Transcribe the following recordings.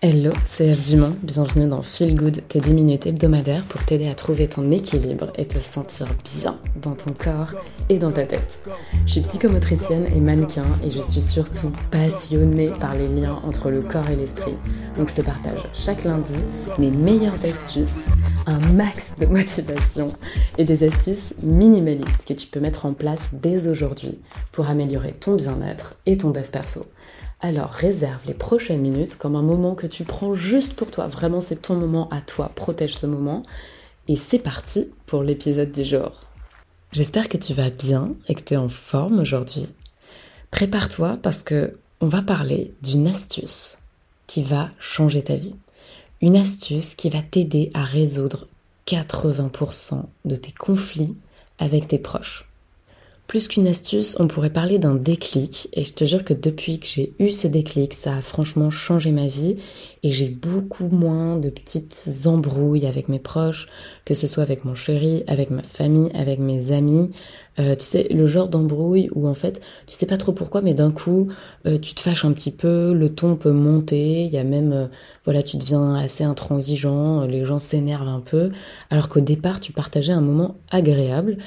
Hello, c'est Eve Dumont, bienvenue dans Feel Good, tes 10 minutes hebdomadaires pour t'aider à trouver ton équilibre et te sentir bien dans ton corps et dans ta tête. Je suis psychomotricienne et mannequin et je suis surtout passionnée par les liens entre le corps et l'esprit. Donc je te partage chaque lundi mes meilleures astuces, un max de motivation et des astuces minimalistes que tu peux mettre en place dès aujourd'hui pour améliorer ton bien-être et ton dev perso. Alors réserve les prochaines minutes comme un moment que tu prends juste pour toi. Vraiment, c'est ton moment à toi. Protège ce moment. Et c'est parti pour l'épisode du jour. J'espère que tu vas bien et que tu es en forme aujourd'hui. Prépare-toi parce que on va parler d'une astuce qui va changer ta vie. Une astuce qui va t'aider à résoudre 80% de tes conflits avec tes proches. Plus qu'une astuce, on pourrait parler d'un déclic. Et je te jure que depuis que j'ai eu ce déclic, ça a franchement changé ma vie. Et j'ai beaucoup moins de petites embrouilles avec mes proches, que ce soit avec mon chéri, avec ma famille, avec mes amis. Euh, tu sais, le genre d'embrouille où en fait, tu sais pas trop pourquoi, mais d'un coup, euh, tu te fâches un petit peu, le ton peut monter, il y a même, euh, voilà, tu deviens assez intransigeant, les gens s'énervent un peu, alors qu'au départ, tu partageais un moment agréable.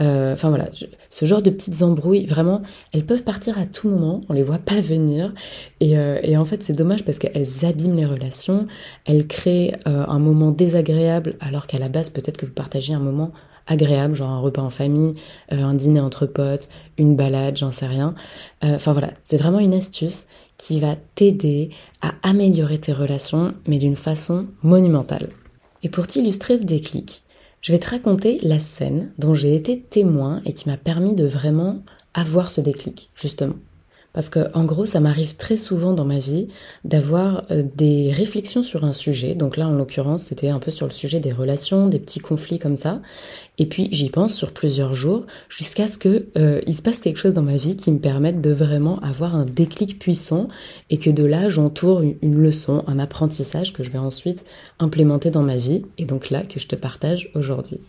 Euh, enfin voilà, ce genre de petites embrouilles, vraiment, elles peuvent partir à tout moment, on les voit pas venir. Et, euh, en fait, c'est dommage parce qu'elles abîment les relations, elles créent euh, un moment désagréable alors qu'à la base, peut-être que vous partagez un moment agréable, genre un repas en famille, un dîner entre potes, une balade, j'en sais rien. Enfin voilà, c'est vraiment une astuce qui va t'aider à améliorer tes relations, mais d'une façon monumentale. Et pour t'illustrer ce déclic, je vais te raconter la scène dont j'ai été témoin et qui m'a permis de vraiment avoir ce déclic, justement. Parce que, en gros, ça m'arrive très souvent dans ma vie d'avoir euh, des réflexions sur un sujet. Donc là, en l'occurrence, c'était un peu sur le sujet des relations, des petits conflits comme ça. Et puis, j'y pense sur plusieurs jours jusqu'à ce que euh, il se passe quelque chose dans ma vie qui me permette de vraiment avoir un déclic puissant et que de là, j'entoure une leçon, un apprentissage que je vais ensuite implémenter dans ma vie. Et donc là, que je te partage aujourd'hui.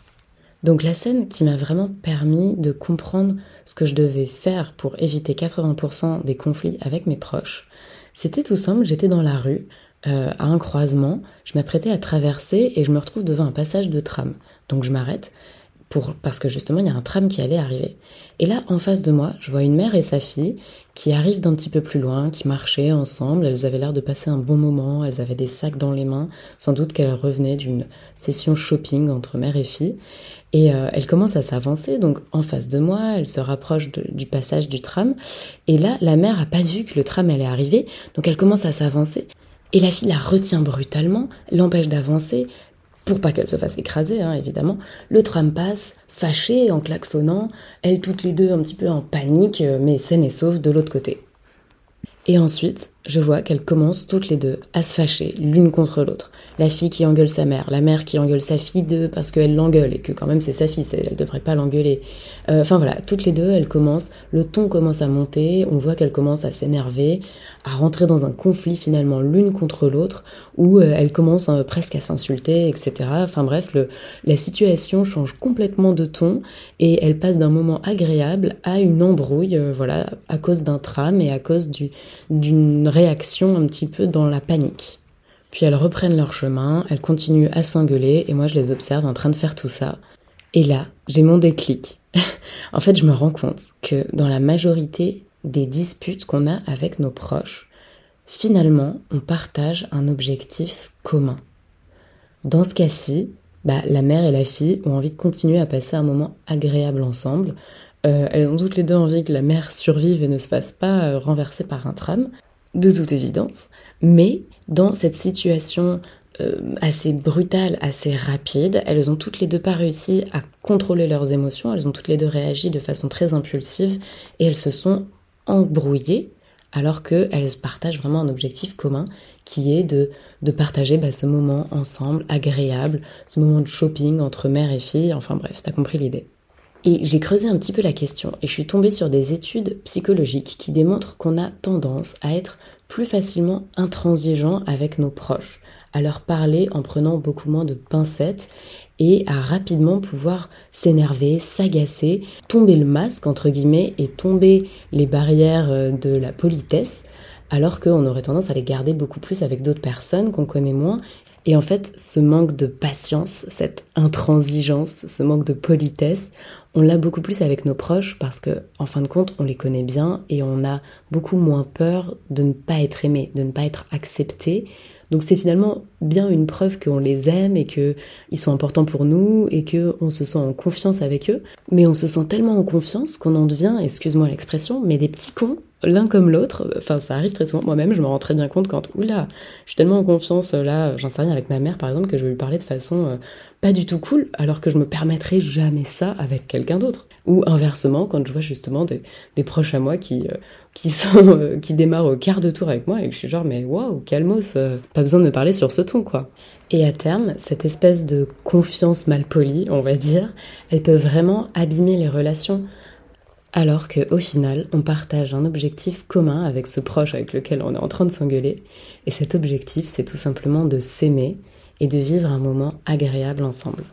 Donc la scène qui m'a vraiment permis de comprendre ce que je devais faire pour éviter 80% des conflits avec mes proches, c'était tout simple, j'étais dans la rue, euh, à un croisement, je m'apprêtais à traverser et je me retrouve devant un passage de tram. Donc je m'arrête parce que justement il y a un tram qui allait arriver. Et là, en face de moi, je vois une mère et sa fille qui arrivent d'un petit peu plus loin, qui marchaient ensemble. Elles avaient l'air de passer un bon moment, elles avaient des sacs dans les mains, sans doute qu'elles revenaient d'une session shopping entre mère et fille. Et euh, elle commence à s'avancer, donc en face de moi, elle se rapproche du passage du tram. Et là, la mère a pas vu que le tram allait arriver, donc elle commence à s'avancer. Et la fille la retient brutalement, l'empêche d'avancer, pour pas qu'elle se fasse écraser, hein, évidemment. Le tram passe, fâché, en klaxonnant, elles toutes les deux un petit peu en panique, euh, mais saines et sauves de l'autre côté. Et ensuite, je vois qu'elles commencent toutes les deux à se fâcher l'une contre l'autre. La fille qui engueule sa mère, la mère qui engueule sa fille parce qu'elle l'engueule et que quand même c'est sa fille, elle devrait pas l'engueuler. Euh, enfin voilà, toutes les deux, elles commencent, le ton commence à monter, on voit qu'elles commencent à s'énerver, à rentrer dans un conflit finalement l'une contre l'autre, où euh, elles commencent euh, presque à s'insulter, etc. Enfin bref, la situation change complètement de ton et elle passe d'un moment agréable à une embrouille, voilà, à cause d'un tram et à cause d'une réaction un petit peu dans la panique. Puis elles reprennent leur chemin, elles continuent à s'engueuler et moi je les observe en train de faire tout ça. Et là, j'ai mon déclic. en fait, je me rends compte que dans la majorité des disputes qu'on a avec nos proches, finalement, on partage un objectif commun. Dans ce cas-ci, bah, la mère et la fille ont envie de continuer à passer un moment agréable ensemble. Euh, elles ont toutes les deux envie que la mère survive et ne se fasse pas euh, renverser par un tram de toute évidence, mais dans cette situation euh, assez brutale, assez rapide, elles ont toutes les deux pas réussi à contrôler leurs émotions, elles ont toutes les deux réagi de façon très impulsive et elles se sont embrouillées alors qu'elles partagent vraiment un objectif commun qui est de, de partager bah, ce moment ensemble, agréable, ce moment de shopping entre mère et fille, enfin bref, t'as compris l'idée. Et j'ai creusé un petit peu la question et je suis tombée sur des études psychologiques qui démontrent qu'on a tendance à être plus facilement intransigeant avec nos proches, à leur parler en prenant beaucoup moins de pincettes et à rapidement pouvoir s'énerver, s'agacer, tomber le masque entre guillemets et tomber les barrières euh, de la politesse alors qu'on aurait tendance à les garder beaucoup plus avec d'autres personnes qu'on connaît moins. Et en fait, ce manque de patience, cette intransigeance, ce manque de politesse, on l'a beaucoup plus avec nos proches parce que, en fin de compte, on les connaît bien et on a beaucoup moins peur de ne pas être aimé, de ne pas être accepté. Donc c'est finalement bien une preuve qu'on les aime et qu'ils sont importants pour nous et qu'on se sent en confiance avec eux. Mais on se sent tellement en confiance qu'on en devient, excuse-moi l'expression, mais des petits cons l'un comme l'autre, enfin ça arrive très souvent, moi-même je me rends très bien compte quand, oula, je suis tellement en confiance là, j'en sais rien avec ma mère par exemple, que je vais lui parler de façon euh, pas du tout cool, alors que je me permettrai jamais ça avec quelqu'un d'autre. Ou inversement, quand je vois justement des, proches à moi qui, euh, qui, euh, démarrent au quart de tour avec moi et que je suis genre, mais waouh, calmos, pas besoin de me parler sur ce ton quoi. Et à terme, cette espèce de confiance mal polie, on va dire, elle peut vraiment abîmer les relations alors qu'au final, on partage un objectif commun avec ce proche avec lequel on est en train de s'engueuler, et cet objectif, c'est tout simplement de s'aimer et de vivre un moment agréable ensemble.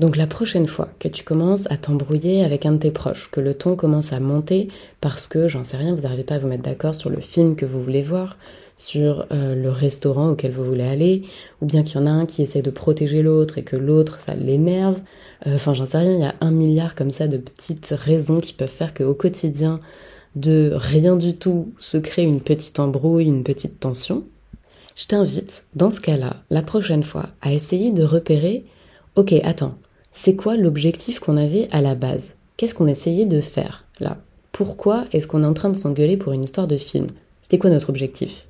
Donc la prochaine fois que tu commences à t'embrouiller avec un de tes proches, que le ton commence à monter parce que, j'en sais rien, vous n'arrivez pas à vous mettre d'accord sur le film que vous voulez voir, sur euh, le restaurant auquel vous voulez aller, ou bien qu'il y en a un qui essaie de protéger l'autre et que l'autre, ça l'énerve. Euh, enfin, j'en sais rien, il y a un milliard comme ça de petites raisons qui peuvent faire qu'au quotidien, de rien du tout se crée une petite embrouille, une petite tension. Je t'invite, dans ce cas-là, la prochaine fois, à essayer de repérer, ok, attends, c'est quoi l'objectif qu'on avait à la base? Qu'est-ce qu'on essayait de faire là? Pourquoi est-ce qu'on est en train de s'engueuler pour une histoire de film? C'était quoi notre objectif?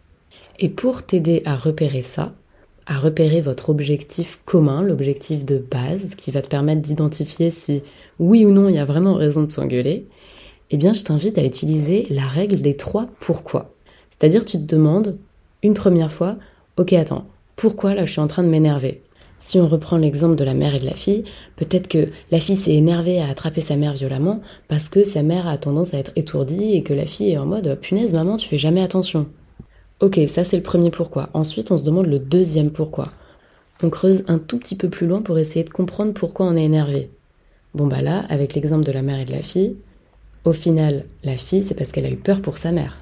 Et pour t'aider à repérer ça, à repérer votre objectif commun, l'objectif de base, qui va te permettre d'identifier si oui ou non il y a vraiment raison de s'engueuler, eh bien je t'invite à utiliser la règle des trois pourquoi. C'est-à-dire tu te demandes une première fois, ok attends, pourquoi là je suis en train de m'énerver? Si on reprend l'exemple de la mère et de la fille, peut-être que la fille s'est énervée à attraper sa mère violemment parce que sa mère a tendance à être étourdie et que la fille est en mode punaise maman tu fais jamais attention. Ok, ça c'est le premier pourquoi. Ensuite, on se demande le deuxième pourquoi. On creuse un tout petit peu plus loin pour essayer de comprendre pourquoi on est énervé. Bon bah là, avec l'exemple de la mère et de la fille, au final, la fille, c'est parce qu'elle a eu peur pour sa mère.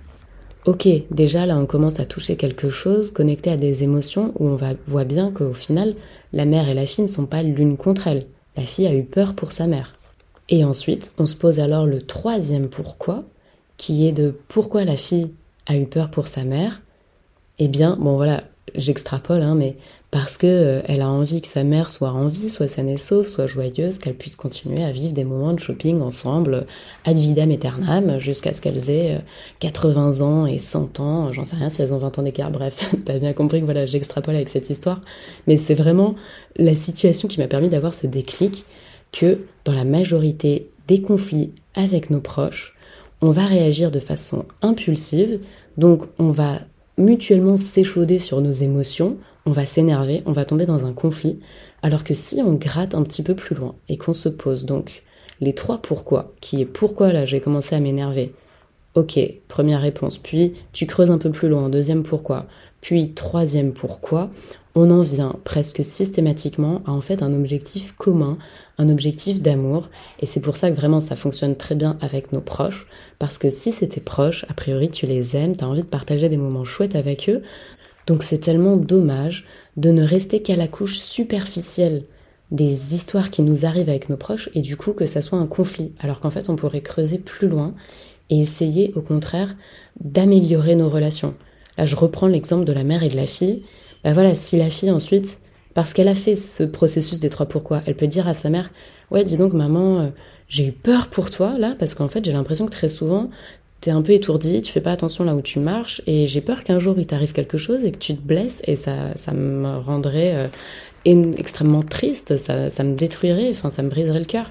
Ok, déjà là, on commence à toucher quelque chose connecté à des émotions où on voit bien qu'au final, la mère et la fille ne sont pas l'une contre elle. La fille a eu peur pour sa mère. Et ensuite, on se pose alors le troisième pourquoi, qui est de pourquoi la fille a eu peur pour sa mère, eh bien, bon voilà, j'extrapole, hein, mais parce que euh, elle a envie que sa mère soit en vie, soit saine et sauve, soit joyeuse, qu'elle puisse continuer à vivre des moments de shopping ensemble, ad vidam aeternam, jusqu'à ce qu'elles aient 80 euh, ans et 100 ans, j'en sais rien si elles ont 20 ans d'écart, bref, t'as bien compris que voilà, j'extrapole avec cette histoire, mais c'est vraiment la situation qui m'a permis d'avoir ce déclic que dans la majorité des conflits avec nos proches, on va réagir de façon impulsive, donc on va mutuellement s'échauder sur nos émotions, on va s'énerver, on va tomber dans un conflit, alors que si on gratte un petit peu plus loin et qu'on se pose donc les trois pourquoi, qui est pourquoi là j'ai commencé à m'énerver, ok, première réponse, puis tu creuses un peu plus loin, deuxième pourquoi, puis troisième pourquoi, on en vient presque systématiquement à en fait un objectif commun, un objectif d'amour. Et c'est pour ça que vraiment ça fonctionne très bien avec nos proches. Parce que si c'est tes proches, a priori tu les aimes, tu as envie de partager des moments chouettes avec eux. Donc c'est tellement dommage de ne rester qu'à la couche superficielle des histoires qui nous arrivent avec nos proches et du coup que ça soit un conflit. Alors qu'en fait on pourrait creuser plus loin et essayer au contraire d'améliorer nos relations. Là je reprends l'exemple de la mère et de la fille bah voilà, si la fille ensuite, parce qu'elle a fait ce processus des trois pourquoi, elle peut dire à sa mère, ouais, dis donc maman, euh, j'ai eu peur pour toi là, parce qu'en fait j'ai l'impression que très souvent t'es un peu étourdi, tu fais pas attention là où tu marches, et j'ai peur qu'un jour il t'arrive quelque chose et que tu te blesses, et ça, ça me rendrait euh, extrêmement triste, ça, ça me détruirait, enfin ça me briserait le cœur.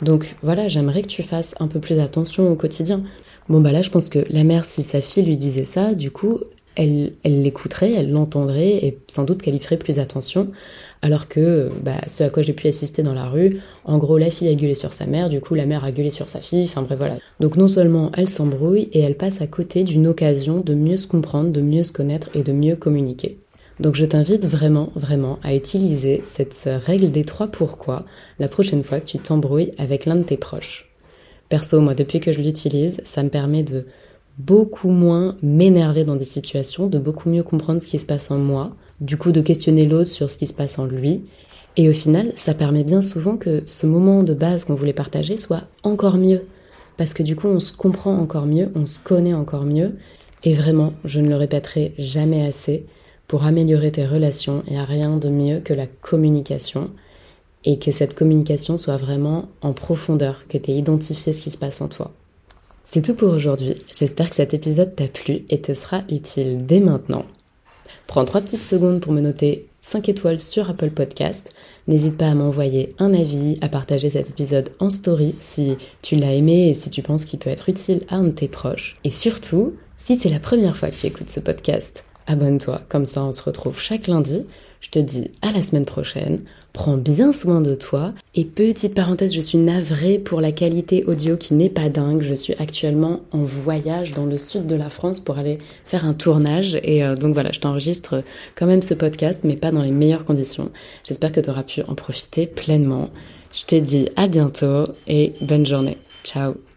Donc voilà, j'aimerais que tu fasses un peu plus attention au quotidien. Bon bah là je pense que la mère, si sa fille lui disait ça, du coup, elle l'écouterait, elle l'entendrait et sans doute qu'elle y ferait plus attention. Alors que bah, ce à quoi j'ai pu assister dans la rue, en gros la fille a gueulé sur sa mère, du coup la mère a gueulé sur sa fille, enfin bref voilà. Donc non seulement elle s'embrouille et elle passe à côté d'une occasion de mieux se comprendre, de mieux se connaître et de mieux communiquer. Donc je t'invite vraiment, vraiment à utiliser cette règle des trois pourquoi la prochaine fois que tu t'embrouilles avec l'un de tes proches. Perso, moi depuis que je l'utilise, ça me permet de beaucoup moins m'énerver dans des situations, de beaucoup mieux comprendre ce qui se passe en moi, du coup de questionner l'autre sur ce qui se passe en lui. Et au final, ça permet bien souvent que ce moment de base qu'on voulait partager soit encore mieux. Parce que du coup, on se comprend encore mieux, on se connaît encore mieux. Et vraiment, je ne le répéterai jamais assez, pour améliorer tes relations, il n'y a rien de mieux que la communication. Et que cette communication soit vraiment en profondeur, que tu aies identifié ce qui se passe en toi. C'est tout pour aujourd'hui. J'espère que cet épisode t'a plu et te sera utile dès maintenant. Prends trois petites secondes pour me noter 5 étoiles sur Apple Podcast. N'hésite pas à m'envoyer un avis, à partager cet épisode en story si tu l'as aimé et si tu penses qu'il peut être utile à un de tes proches. Et surtout, si c'est la première fois que tu écoutes ce podcast, abonne-toi, comme ça on se retrouve chaque lundi. Je te dis à la semaine prochaine, prends bien soin de toi. Et petite parenthèse, je suis navrée pour la qualité audio qui n'est pas dingue. Je suis actuellement en voyage dans le sud de la France pour aller faire un tournage. Et euh, donc voilà, je t'enregistre quand même ce podcast, mais pas dans les meilleures conditions. J'espère que tu auras pu en profiter pleinement. Je te dis à bientôt et bonne journée. Ciao